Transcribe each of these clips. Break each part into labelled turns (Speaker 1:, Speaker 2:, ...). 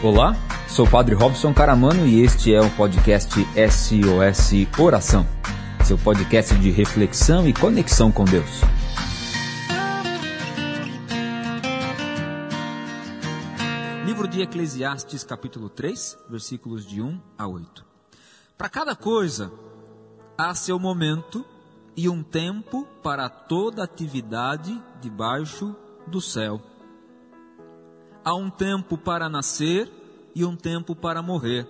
Speaker 1: Olá, sou o Padre Robson Caramano e este é o podcast SOS Oração, seu podcast de reflexão e conexão com Deus. Livro de Eclesiastes, capítulo 3, versículos de 1 a 8. Para cada coisa há seu momento e um tempo para toda atividade debaixo do céu há um tempo para nascer e um tempo para morrer,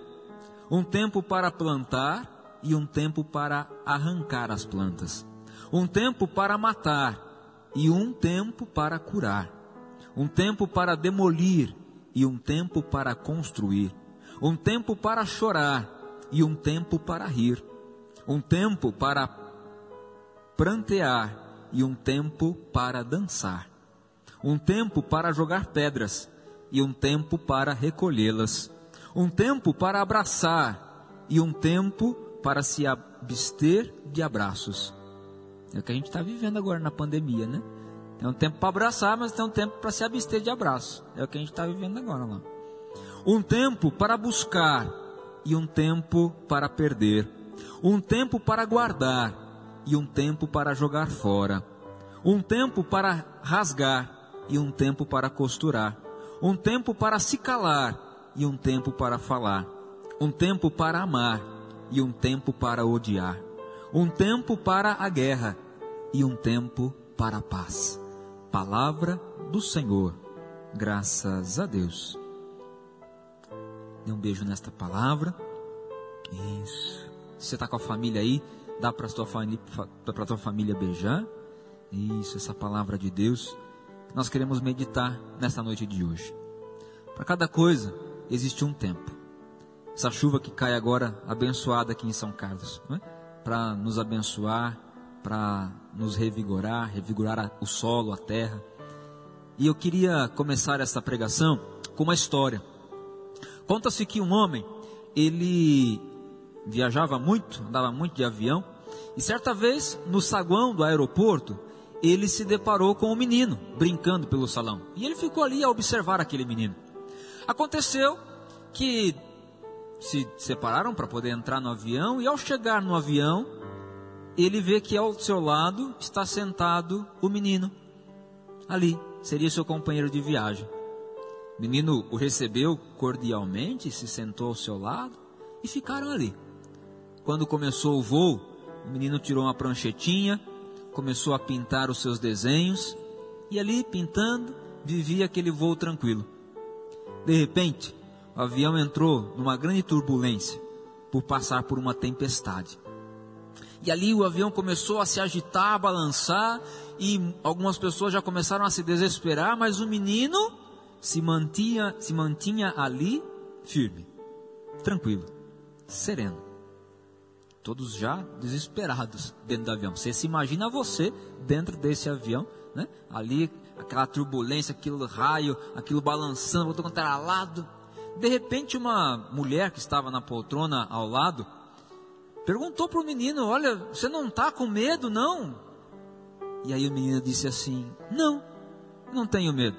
Speaker 1: um tempo para plantar e um tempo para arrancar as plantas, um tempo para matar e um tempo para curar, um tempo para demolir e um tempo para construir, um tempo para chorar e um tempo para rir, um tempo para prantear e um tempo para dançar, um tempo para jogar pedras e um tempo para recolhê-las, um tempo para abraçar e um tempo para se abster de abraços. É o que a gente está vivendo agora na pandemia, né? Tem um tempo para abraçar, mas tem um tempo para se abster de abraço. É o que a gente está vivendo agora lá. Um tempo para buscar e um tempo para perder. Um tempo para guardar e um tempo para jogar fora. Um tempo para rasgar e um tempo para costurar um tempo para se calar e um tempo para falar, um tempo para amar e um tempo para odiar, um tempo para a guerra e um tempo para a paz. Palavra do Senhor, graças a Deus. Dê um beijo nesta palavra. Isso. Você está com a família aí, dá para a tua, tua família beijar. Isso, essa palavra de Deus nós queremos meditar nessa noite de hoje. Para cada coisa existe um tempo. Essa chuva que cai agora, abençoada aqui em São Carlos, é? para nos abençoar, para nos revigorar, revigorar o solo, a terra. E eu queria começar essa pregação com uma história. Conta-se que um homem, ele viajava muito, andava muito de avião, e certa vez, no saguão do aeroporto, ele se deparou com um menino brincando pelo salão. E ele ficou ali a observar aquele menino. Aconteceu que se separaram para poder entrar no avião, e ao chegar no avião, ele vê que ao seu lado está sentado o menino. Ali, seria seu companheiro de viagem. O menino o recebeu cordialmente, se sentou ao seu lado e ficaram ali. Quando começou o voo, o menino tirou uma pranchetinha, começou a pintar os seus desenhos e ali pintando vivia aquele voo tranquilo. De repente, o avião entrou numa grande turbulência por passar por uma tempestade. E ali o avião começou a se agitar, a balançar, e algumas pessoas já começaram a se desesperar, mas o menino se mantinha, se mantinha ali firme, tranquilo, sereno todos já desesperados dentro do avião. Você se imagina você dentro desse avião, né? Ali, aquela turbulência, aquele raio, aquilo balançando, voltou contra lado. De repente, uma mulher que estava na poltrona ao lado perguntou para o menino: Olha, você não está com medo, não? E aí o menino disse assim: Não, não tenho medo.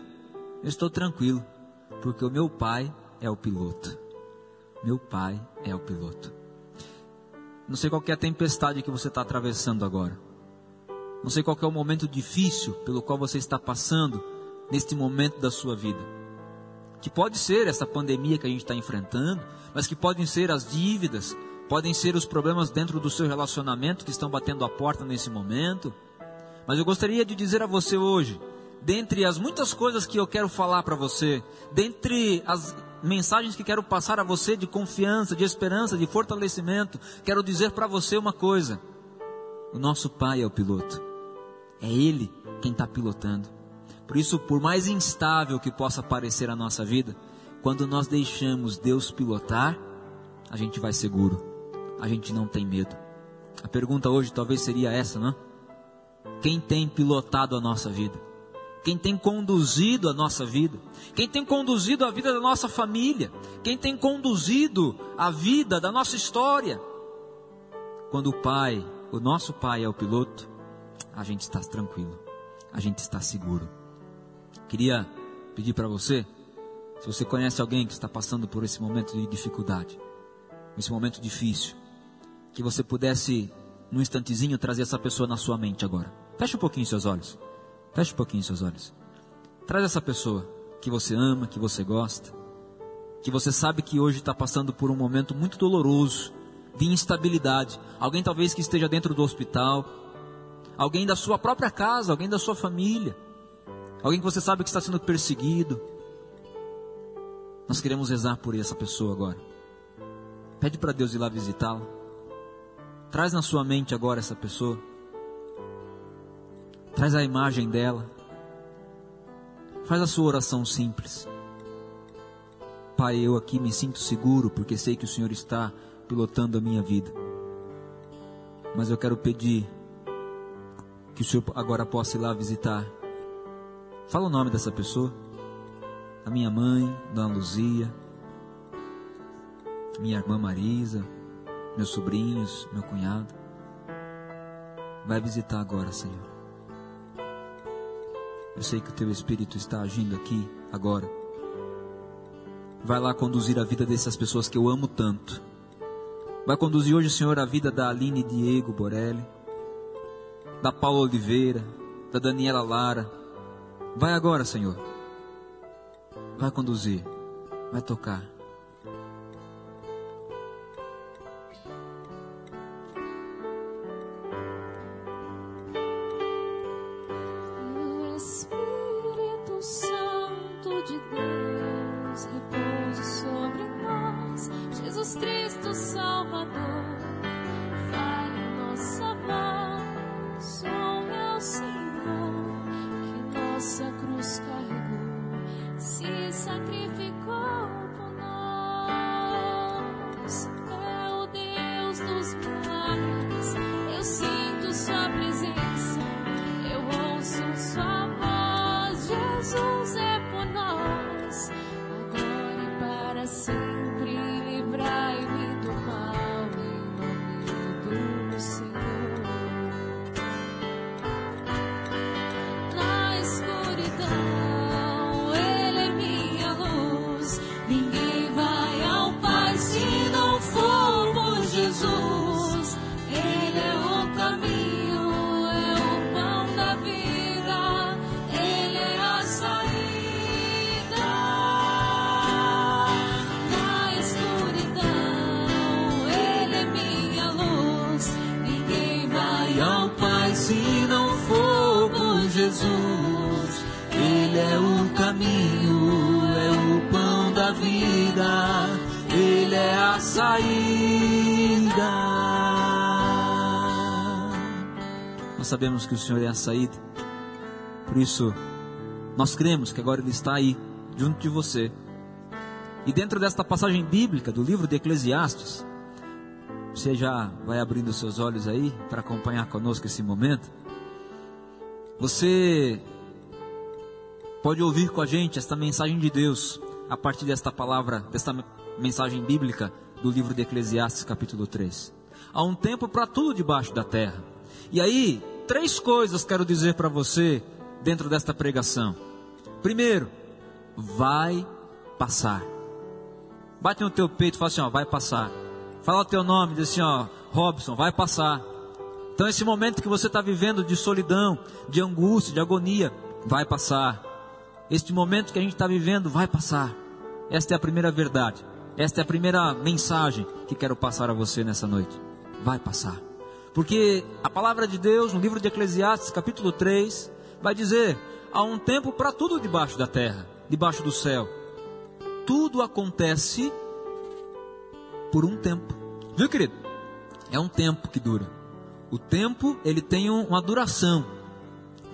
Speaker 1: Eu estou tranquilo, porque o meu pai é o piloto. Meu pai é o piloto. Não sei qual é a tempestade que você está atravessando agora. Não sei qual é o momento difícil pelo qual você está passando neste momento da sua vida. Que pode ser essa pandemia que a gente está enfrentando, mas que podem ser as dívidas, podem ser os problemas dentro do seu relacionamento que estão batendo a porta nesse momento. Mas eu gostaria de dizer a você hoje, dentre as muitas coisas que eu quero falar para você, dentre as mensagens que quero passar a você de confiança, de esperança, de fortalecimento, quero dizer para você uma coisa: o nosso Pai é o piloto, é Ele quem está pilotando. Por isso, por mais instável que possa parecer a nossa vida, quando nós deixamos Deus pilotar, a gente vai seguro, a gente não tem medo. A pergunta hoje talvez seria essa, não? Quem tem pilotado a nossa vida? Quem tem conduzido a nossa vida, quem tem conduzido a vida da nossa família, quem tem conduzido a vida da nossa história. Quando o Pai, o nosso Pai é o piloto, a gente está tranquilo, a gente está seguro. Queria pedir para você Se você conhece alguém que está passando por esse momento de dificuldade, esse momento difícil, que você pudesse, num instantezinho, trazer essa pessoa na sua mente agora. Feche um pouquinho seus olhos. Feche um pouquinho seus olhos. Traz essa pessoa que você ama, que você gosta, que você sabe que hoje está passando por um momento muito doloroso, de instabilidade. Alguém talvez que esteja dentro do hospital, alguém da sua própria casa, alguém da sua família, alguém que você sabe que está sendo perseguido. Nós queremos rezar por essa pessoa agora. Pede para Deus ir lá visitá-la. Traz na sua mente agora essa pessoa. Traz a imagem dela. Faz a sua oração simples. Pai, eu aqui me sinto seguro porque sei que o Senhor está pilotando a minha vida. Mas eu quero pedir que o Senhor agora possa ir lá visitar. Fala o nome dessa pessoa. A minha mãe, Dona Luzia, minha irmã Marisa, meus sobrinhos, meu cunhado. Vai visitar agora, Senhor. Eu sei que o teu Espírito está agindo aqui, agora. Vai lá conduzir a vida dessas pessoas que eu amo tanto. Vai conduzir hoje, Senhor, a vida da Aline Diego Borelli, da Paula Oliveira, da Daniela Lara. Vai agora, Senhor. Vai conduzir, vai tocar. Sabemos que o Senhor é a saída. Por isso, nós cremos que agora Ele está aí, junto de você. E dentro desta passagem bíblica do livro de Eclesiastes, você já vai abrindo seus olhos aí para acompanhar conosco esse momento. Você pode ouvir com a gente esta mensagem de Deus a partir desta palavra, desta mensagem bíblica do livro de Eclesiastes, capítulo 3. Há um tempo para tudo debaixo da terra. E aí, três coisas quero dizer para você dentro desta pregação. Primeiro, vai passar. Bate no teu peito e fala assim, ó, vai passar. Fala o teu nome, diz assim, ó, Robson, vai passar. Então esse momento que você está vivendo de solidão, de angústia, de agonia, vai passar. Este momento que a gente está vivendo vai passar. Esta é a primeira verdade. Esta é a primeira mensagem que quero passar a você nessa noite. Vai passar. Porque a palavra de Deus, no livro de Eclesiastes, capítulo 3, vai dizer: há um tempo para tudo debaixo da terra, debaixo do céu. Tudo acontece por um tempo. Viu, querido? É um tempo que dura. O tempo, ele tem uma duração.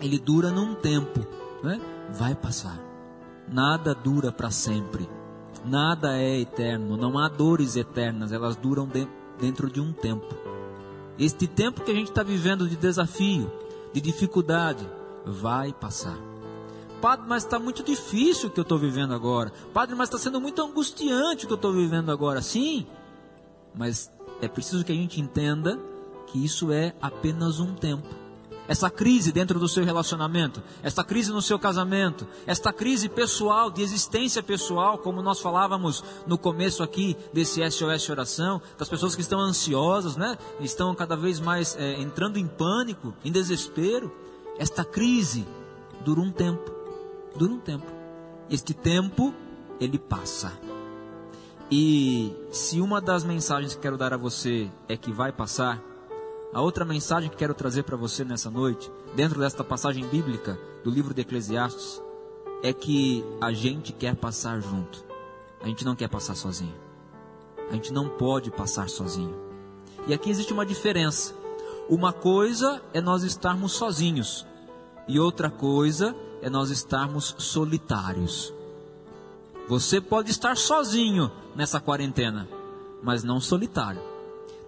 Speaker 1: Ele dura num tempo, né? Vai passar. Nada dura para sempre. Nada é eterno. Não há dores eternas. Elas duram dentro de um tempo. Este tempo que a gente está vivendo de desafio, de dificuldade, vai passar. Padre, mas está muito difícil o que eu estou vivendo agora. Padre, mas está sendo muito angustiante o que eu estou vivendo agora. Sim, mas é preciso que a gente entenda que isso é apenas um tempo. Essa crise dentro do seu relacionamento, essa crise no seu casamento, esta crise pessoal, de existência pessoal, como nós falávamos no começo aqui desse SOS Oração, das pessoas que estão ansiosas, né? estão cada vez mais é, entrando em pânico, em desespero. Esta crise dura um tempo, dura um tempo. Este tempo, ele passa. E se uma das mensagens que quero dar a você é que vai passar, a outra mensagem que quero trazer para você nessa noite, dentro desta passagem bíblica do livro de Eclesiastes, é que a gente quer passar junto. A gente não quer passar sozinho. A gente não pode passar sozinho. E aqui existe uma diferença. Uma coisa é nós estarmos sozinhos, e outra coisa é nós estarmos solitários. Você pode estar sozinho nessa quarentena, mas não solitário.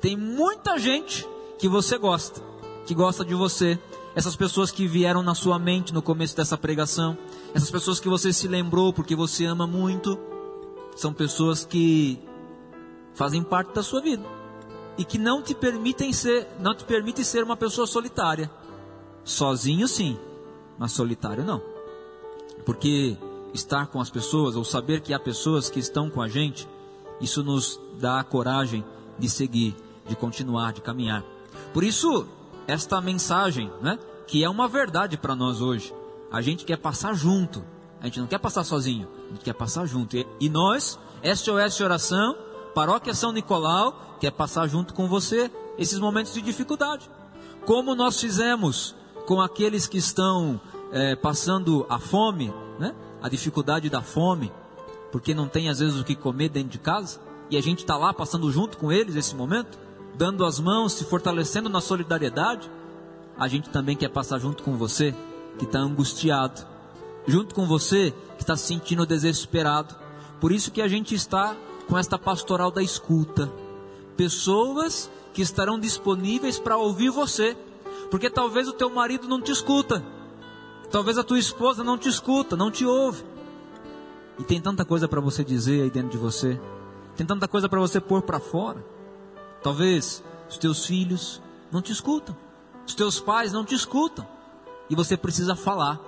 Speaker 1: Tem muita gente que você gosta, que gosta de você. Essas pessoas que vieram na sua mente no começo dessa pregação, essas pessoas que você se lembrou porque você ama muito, são pessoas que fazem parte da sua vida e que não te permitem ser, não te permitem ser uma pessoa solitária. Sozinho sim, mas solitário não. Porque estar com as pessoas, ou saber que há pessoas que estão com a gente, isso nos dá a coragem de seguir, de continuar, de caminhar. Por isso, esta mensagem, né, que é uma verdade para nós hoje, a gente quer passar junto, a gente não quer passar sozinho, a gente quer passar junto. E, e nós, SOS Oração, Paróquia São Nicolau, quer passar junto com você esses momentos de dificuldade. Como nós fizemos com aqueles que estão é, passando a fome, né? a dificuldade da fome, porque não tem às vezes o que comer dentro de casa, e a gente está lá passando junto com eles esse momento, dando as mãos, se fortalecendo na solidariedade, a gente também quer passar junto com você que está angustiado, junto com você que está se sentindo desesperado. Por isso que a gente está com esta pastoral da escuta. Pessoas que estarão disponíveis para ouvir você, porque talvez o teu marido não te escuta Talvez a tua esposa não te escuta, não te ouve. E tem tanta coisa para você dizer aí dentro de você. Tem tanta coisa para você pôr para fora. Talvez os teus filhos não te escutam. Os teus pais não te escutam. E você precisa falar.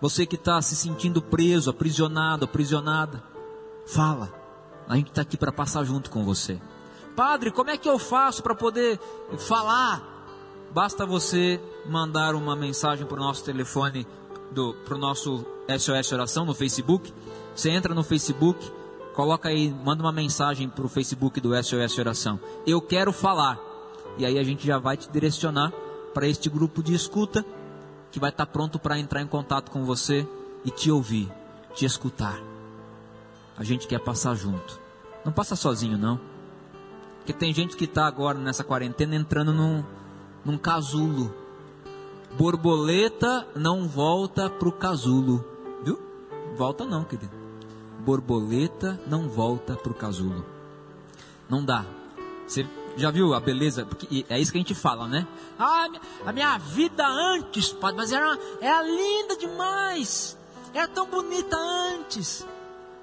Speaker 1: Você que está se sentindo preso, aprisionado, aprisionada. Fala. A gente está aqui para passar junto com você. Padre, como é que eu faço para poder falar? Basta você mandar uma mensagem para o nosso telefone, para o nosso SOS Oração no Facebook. Você entra no Facebook, coloca aí, manda uma mensagem para o Facebook do SOS Oração. Eu quero falar. E aí a gente já vai te direcionar para este grupo de escuta que vai estar pronto para entrar em contato com você e te ouvir, te escutar. A gente quer passar junto. Não passa sozinho, não. Porque tem gente que está agora nessa quarentena entrando num, num casulo. Borboleta não volta pro casulo, viu? Volta não, querido. Borboleta não volta pro casulo. Não dá. Você já viu a beleza? Porque é isso que a gente fala, né? Ah, a minha vida antes, padre, mas era, era linda demais. Era tão bonita antes.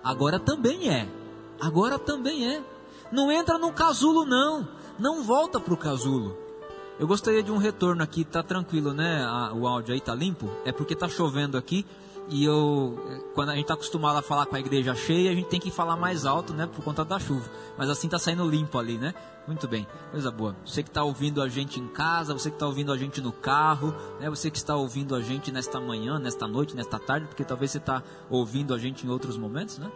Speaker 1: Agora também é. Agora também é. Não entra no casulo, não. Não volta para o casulo. Eu gostaria de um retorno aqui, tá tranquilo, né? o áudio aí tá limpo? É porque tá chovendo aqui e eu, quando a gente tá acostumado a falar com a igreja cheia, a gente tem que falar mais alto, né? Por conta da chuva. Mas assim tá saindo limpo ali, né? Muito bem, coisa boa. Você que está ouvindo a gente em casa, você que está ouvindo a gente no carro, né? Você que está ouvindo a gente nesta manhã, nesta noite, nesta tarde, porque talvez você está ouvindo a gente em outros momentos, né?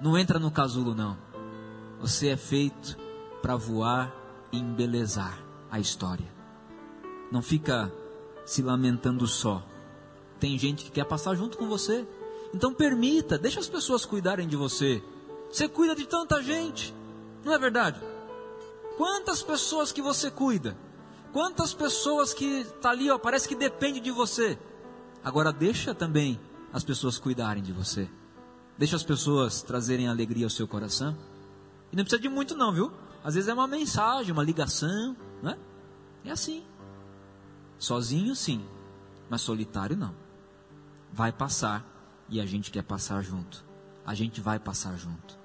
Speaker 1: Não entra no casulo não. Você é feito para voar e embelezar a história. Não fica se lamentando só. Tem gente que quer passar junto com você. Então permita, deixa as pessoas cuidarem de você. Você cuida de tanta gente, não é verdade? Quantas pessoas que você cuida? Quantas pessoas que está ali, ó, parece que depende de você. Agora deixa também as pessoas cuidarem de você. Deixa as pessoas trazerem alegria ao seu coração. E não precisa de muito não, viu? Às vezes é uma mensagem, uma ligação, né? É assim. Sozinho sim, mas solitário não. Vai passar e a gente quer passar junto. A gente vai passar junto.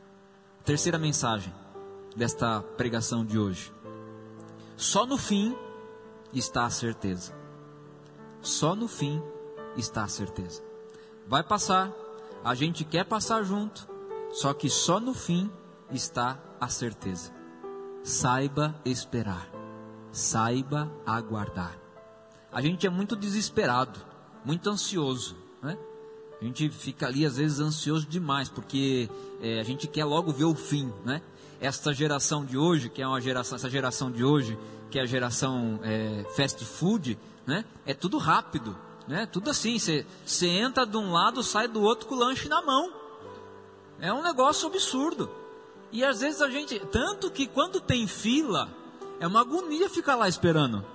Speaker 1: Terceira mensagem desta pregação de hoje. Só no fim está a certeza. só no fim está a certeza. Vai passar, a gente quer passar junto, só que só no fim está a certeza. Saiba esperar, saiba aguardar. A gente é muito desesperado, muito ansioso, né? A gente fica ali às vezes ansioso demais, porque é, a gente quer logo ver o fim, né? Esta geração de hoje, que é uma geração, essa geração de hoje, que é a geração é, fast food, né? É tudo rápido, né? Tudo assim, você entra de um lado, sai do outro com o lanche na mão. É um negócio absurdo. E às vezes a gente, tanto que quando tem fila, é uma agonia ficar lá esperando.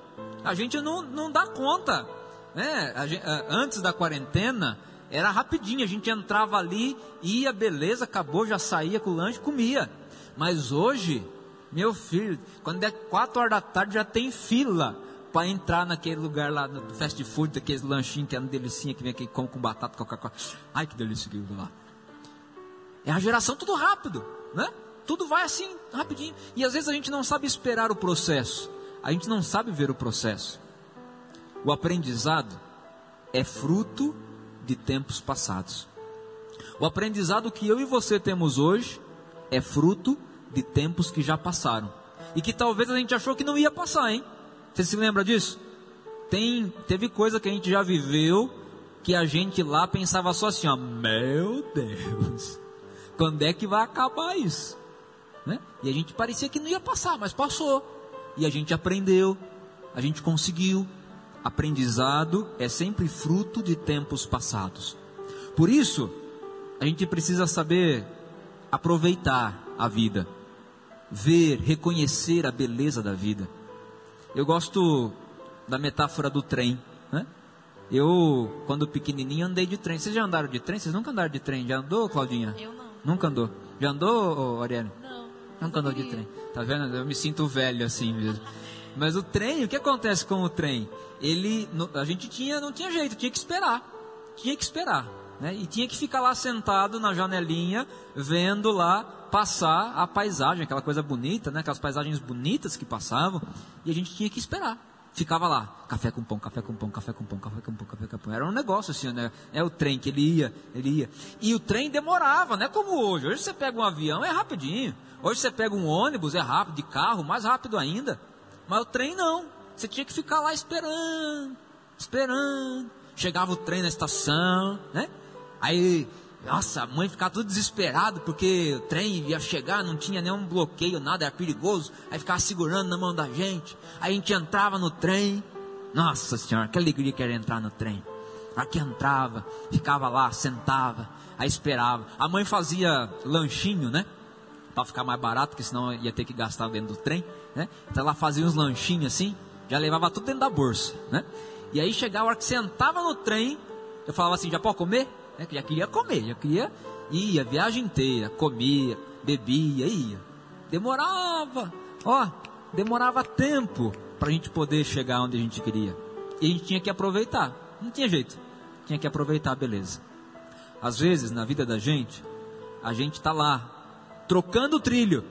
Speaker 1: A gente não, não dá conta. Né? Antes da quarentena, era rapidinho, a gente entrava ali, ia, beleza, acabou, já saía com o lanche, comia. Mas hoje, meu filho, quando é 4 horas da tarde já tem fila para entrar naquele lugar lá no fast food, daqueles lanchinhos que é uma delicinha que vem aqui com, com batata, Coca-Cola. Ai, que delícia aquilo lá. É a geração tudo rápido, né? Tudo vai assim, rapidinho. E às vezes a gente não sabe esperar o processo. A gente não sabe ver o processo. O aprendizado é fruto de tempos passados. O aprendizado que eu e você temos hoje é fruto de tempos que já passaram. E que talvez a gente achou que não ia passar, hein? Você se lembra disso? Tem, teve coisa que a gente já viveu que a gente lá pensava só assim, ó, meu Deus, quando é que vai acabar isso? Né? E a gente parecia que não ia passar, mas passou. E a gente aprendeu, a gente conseguiu, aprendizado é sempre fruto de tempos passados. Por isso, a gente precisa saber aproveitar a vida, ver, reconhecer a beleza da vida. Eu gosto da metáfora do trem, né? Eu, quando pequenininho, andei de trem. Vocês já andaram de trem? Vocês nunca andaram de trem? Já andou, Claudinha?
Speaker 2: Eu não.
Speaker 1: Nunca andou? Já andou, Ariane?
Speaker 2: Não.
Speaker 1: Nunca andou de trem. Tá vendo? Eu me sinto velho assim mesmo. Mas o trem, o que acontece com o trem? Ele, a gente tinha, não tinha jeito, tinha que esperar, tinha que esperar, né? E tinha que ficar lá sentado na janelinha, vendo lá passar a paisagem, aquela coisa bonita, né? Aquelas paisagens bonitas que passavam, e a gente tinha que esperar. Ficava lá, café com pão, café com pão, café com pão, café com pão, café com pão. Era um negócio assim, né? É o trem que ele ia, ele ia. E o trem demorava, não é como hoje. Hoje você pega um avião, é rapidinho. Hoje você pega um ônibus, é rápido, de carro, mais rápido ainda. Mas o trem não. Você tinha que ficar lá esperando, esperando. Chegava o trem na estação, né? Aí, nossa, a mãe ficava tudo desesperada porque o trem ia chegar, não tinha nenhum bloqueio, nada, era perigoso. Aí ficava segurando na mão da gente. Aí a gente entrava no trem. Nossa senhora, que alegria que era entrar no trem. Aqui entrava, ficava lá, sentava, aí esperava. A mãe fazia lanchinho, né? Para ficar mais barato, porque senão ia ter que gastar dentro do trem né? Então ela fazia uns lanchinhos assim, já levava tudo dentro da bolsa, né? E aí chegava a hora que sentava no trem, eu falava assim, já pode comer? Né? Já queria comer, já queria, ia, viagem inteira, comia, bebia, ia. Demorava, ó, demorava tempo para a gente poder chegar onde a gente queria. E a gente tinha que aproveitar, não tinha jeito, tinha que aproveitar, beleza. Às vezes, na vida da gente, a gente está lá, trocando o trilho,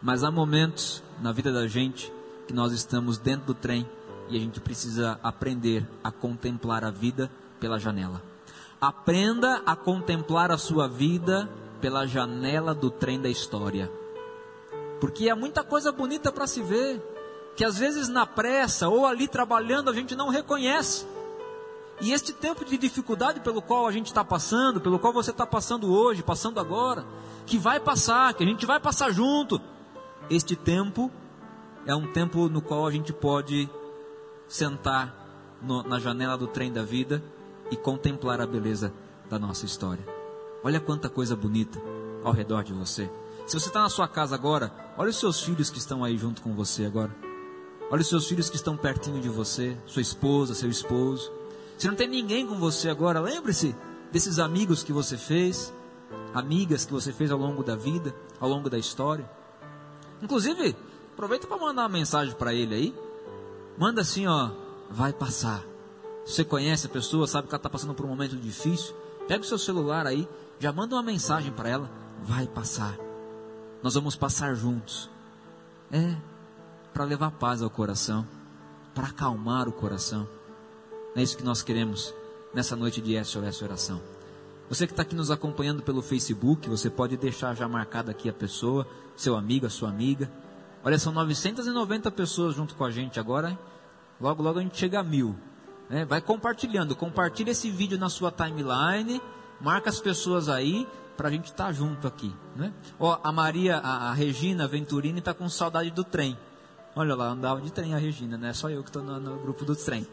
Speaker 1: mas há momentos na vida da gente que nós estamos dentro do trem e a gente precisa aprender a contemplar a vida pela janela. Aprenda a contemplar a sua vida pela janela do trem da história. Porque há muita coisa bonita para se ver, que às vezes na pressa ou ali trabalhando a gente não reconhece. E este tempo de dificuldade pelo qual a gente está passando, pelo qual você está passando hoje, passando agora, que vai passar, que a gente vai passar junto, este tempo é um tempo no qual a gente pode sentar no, na janela do trem da vida e contemplar a beleza da nossa história. Olha quanta coisa bonita ao redor de você. Se você está na sua casa agora, olha os seus filhos que estão aí junto com você agora. Olha os seus filhos que estão pertinho de você, sua esposa, seu esposo. Se não tem ninguém com você agora, lembre-se desses amigos que você fez, amigas que você fez ao longo da vida, ao longo da história. Inclusive, aproveita para mandar uma mensagem para ele aí. Manda assim, ó, vai passar. Você conhece a pessoa, sabe que ela está passando por um momento difícil. Pega o seu celular aí, já manda uma mensagem para ela. Vai passar. Nós vamos passar juntos. É, para levar paz ao coração, para acalmar o coração. É isso que nós queremos nessa noite de SOS Oração. Você que está aqui nos acompanhando pelo Facebook, você pode deixar já marcada aqui a pessoa, seu amigo, a sua amiga. Olha, são 990 pessoas junto com a gente agora. Hein? Logo, logo a gente chega a mil. Né? Vai compartilhando, compartilha esse vídeo na sua timeline, marca as pessoas aí para a gente estar tá junto aqui. Né? Ó, a Maria, a, a Regina Venturini está com saudade do trem. Olha lá, andava de trem a Regina, não é só eu que estou no, no, grupo do trem.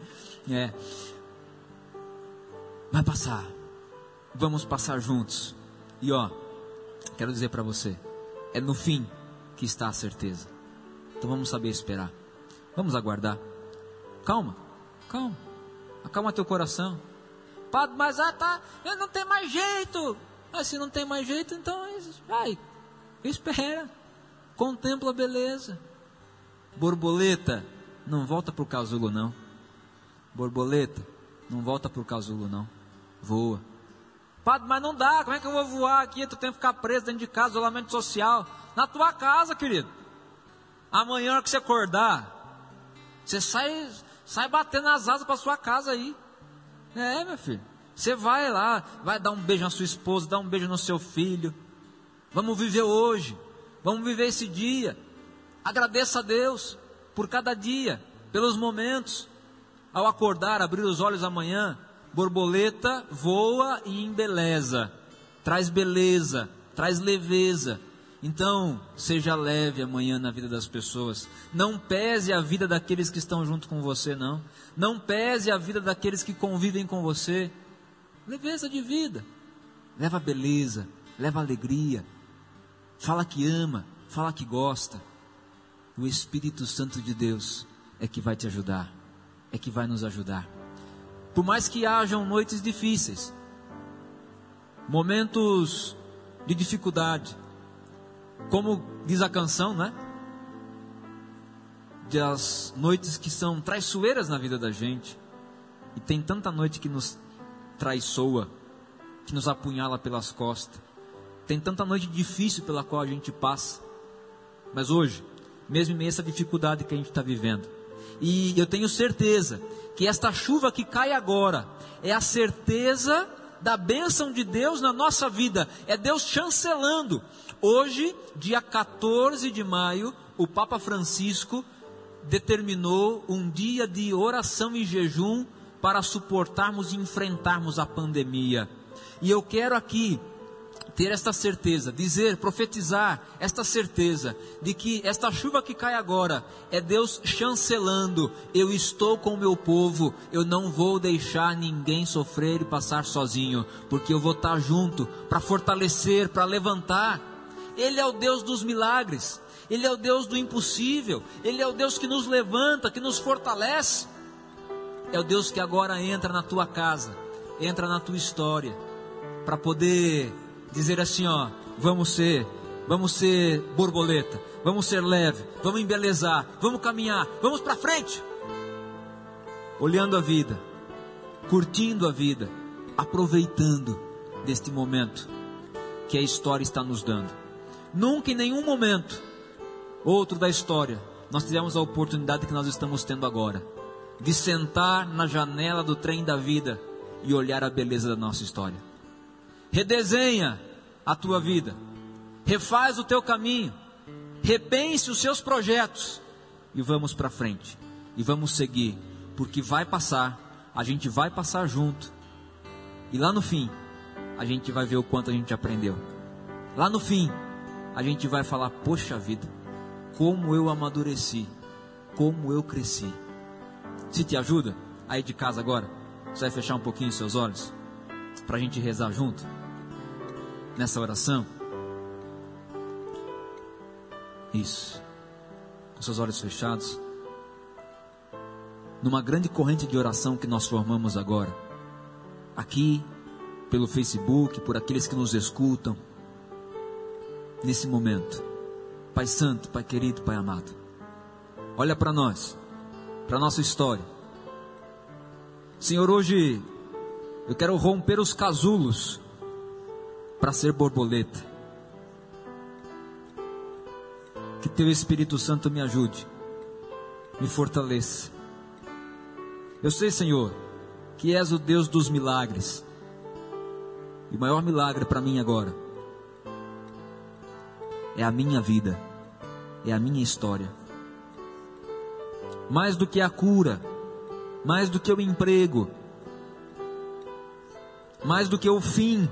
Speaker 1: É. Vai passar. Vamos passar juntos. E ó, quero dizer para você, é no fim que está a certeza. Então vamos saber esperar. Vamos aguardar. Calma, calma. Acalma teu coração. Padre, mas ah, tá, eu não tenho mais jeito. Mas se não tem mais jeito, então vai. Espera. Contempla a beleza. Borboleta, não volta pro casulo não. Borboleta, não volta pro casulo não. Voa. Padre, mas não dá, como é que eu vou voar aqui? Tu tem que ficar preso dentro de casa, isolamento social. Na tua casa, querido. Amanhã, que você acordar, você sai, sai batendo as asas para sua casa aí. É, meu filho. Você vai lá, vai dar um beijo na sua esposa, dar um beijo no seu filho. Vamos viver hoje. Vamos viver esse dia. Agradeça a Deus por cada dia, pelos momentos. Ao acordar, abrir os olhos amanhã, borboleta voa e embeleza, traz beleza, traz leveza. Então, seja leve amanhã na vida das pessoas. Não pese a vida daqueles que estão junto com você, não. Não pese a vida daqueles que convivem com você. Leveza de vida. Leva beleza, leva alegria. Fala que ama, fala que gosta o Espírito Santo de Deus é que vai te ajudar, é que vai nos ajudar. Por mais que hajam noites difíceis, momentos de dificuldade, como diz a canção, né? Das noites que são traiçoeiras na vida da gente, e tem tanta noite que nos traiçoa, que nos apunhala pelas costas, tem tanta noite difícil pela qual a gente passa, mas hoje, mesmo em meio a essa dificuldade que a gente está vivendo. E eu tenho certeza que esta chuva que cai agora é a certeza da bênção de Deus na nossa vida, é Deus chancelando. Hoje, dia 14 de maio, o Papa Francisco determinou um dia de oração e jejum para suportarmos e enfrentarmos a pandemia. E eu quero aqui ter esta certeza, dizer, profetizar esta certeza de que esta chuva que cai agora é Deus chancelando. Eu estou com o meu povo, eu não vou deixar ninguém sofrer e passar sozinho, porque eu vou estar junto para fortalecer, para levantar. Ele é o Deus dos milagres, ele é o Deus do impossível, ele é o Deus que nos levanta, que nos fortalece. É o Deus que agora entra na tua casa, entra na tua história, para poder dizer assim, ó, vamos ser, vamos ser borboleta, vamos ser leve, vamos embelezar, vamos caminhar, vamos para frente. Olhando a vida, curtindo a vida, aproveitando deste momento que a história está nos dando. Nunca em nenhum momento outro da história nós tivemos a oportunidade que nós estamos tendo agora de sentar na janela do trem da vida e olhar a beleza da nossa história redesenha a tua vida, refaz o teu caminho, repense os seus projetos. E vamos para frente. E vamos seguir, porque vai passar, a gente vai passar junto. E lá no fim a gente vai ver o quanto a gente aprendeu. Lá no fim a gente vai falar: Poxa vida, como eu amadureci, como eu cresci. Se te ajuda, aí de casa agora, você vai fechar um pouquinho os seus olhos para a gente rezar junto nessa oração? Isso. Com seus olhos fechados. Numa grande corrente de oração que nós formamos agora. Aqui, pelo Facebook, por aqueles que nos escutam. Nesse momento. Pai Santo, Pai querido, Pai amado. Olha para nós, para nossa história. Senhor, hoje eu quero romper os casulos para ser borboleta. Que teu Espírito Santo me ajude, me fortaleça. Eu sei, Senhor, que és o Deus dos milagres. E o maior milagre para mim agora é a minha vida, é a minha história. Mais do que a cura, mais do que o emprego, mais do que o fim,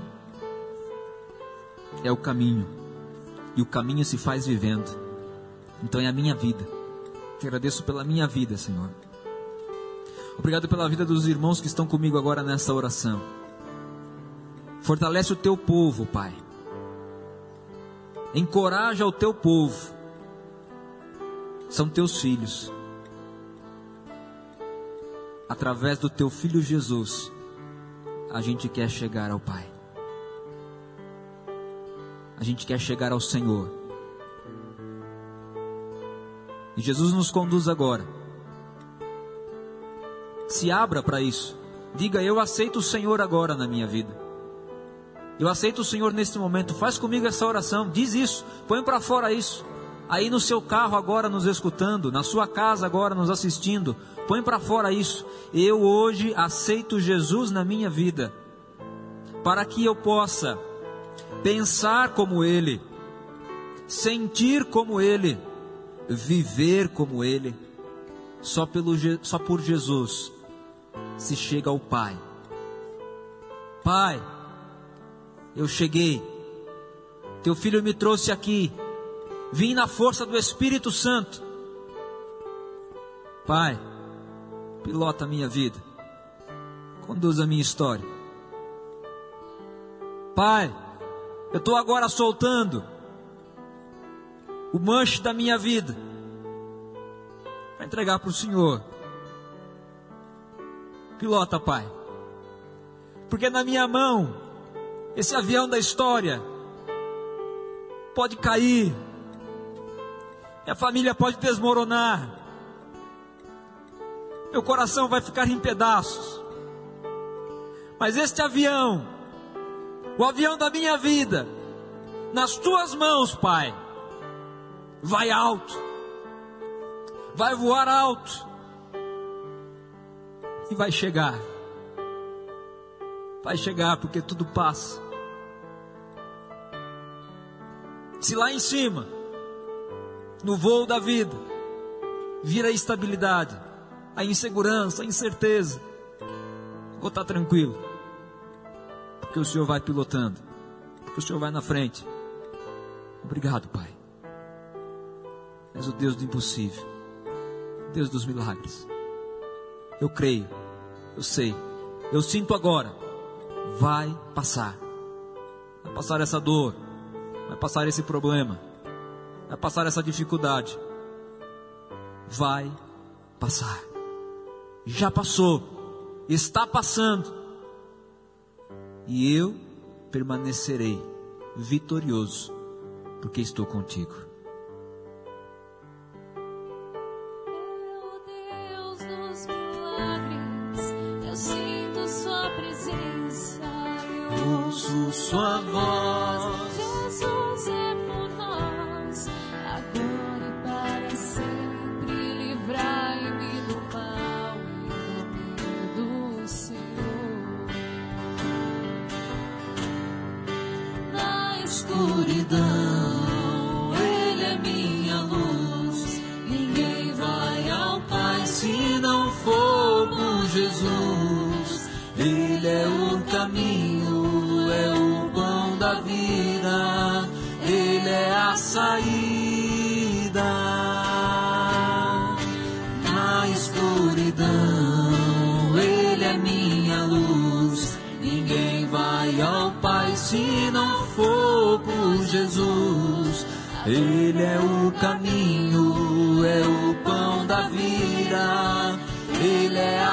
Speaker 1: é o caminho. E o caminho se faz vivendo. Então é a minha vida. Te agradeço pela minha vida, Senhor. Obrigado pela vida dos irmãos que estão comigo agora nessa oração. Fortalece o teu povo, Pai. Encoraja o teu povo. São teus filhos. Através do teu filho Jesus, a gente quer chegar ao Pai. A gente quer chegar ao Senhor. E Jesus nos conduz agora. Se abra para isso. Diga: Eu aceito o Senhor agora na minha vida. Eu aceito o Senhor neste momento. Faz comigo essa oração. Diz isso. Põe para fora isso. Aí no seu carro agora nos escutando, na sua casa agora nos assistindo. Põe para fora isso. Eu hoje aceito Jesus na minha vida. Para que eu possa pensar como Ele, sentir como Ele, viver como Ele. Só, pelo, só por Jesus se chega ao Pai. Pai, eu cheguei. Teu filho me trouxe aqui. Vim na força do Espírito Santo. Pai, pilota a minha vida. Conduz a minha história. Pai, eu estou agora soltando o manche da minha vida. Vai entregar para o Senhor. Pilota, Pai. Porque na minha mão, esse avião da história pode cair. Minha família pode desmoronar. Meu coração vai ficar em pedaços. Mas este avião, o avião da minha vida, nas tuas mãos, Pai, vai alto, vai voar alto e vai chegar. Vai chegar porque tudo passa. Se lá em cima, no voo da vida, vira a instabilidade, a insegurança, a incerteza, vou estar tranquilo, porque o Senhor vai pilotando, porque o Senhor vai na frente. Obrigado, Pai. És o Deus do impossível, Deus dos milagres. Eu creio, eu sei, eu sinto agora. Vai passar, vai passar essa dor, vai passar esse problema, vai passar essa dificuldade. Vai passar. Já passou, está passando. E eu permanecerei vitorioso, porque estou contigo.
Speaker 3: Se não for por Jesus. Ele é o caminho, é o pão da vida, Ele é a saída. Na escuridão, Ele é minha luz. Ninguém vai ao Pai se não for por Jesus. Ele é o caminho, é o pão da vida,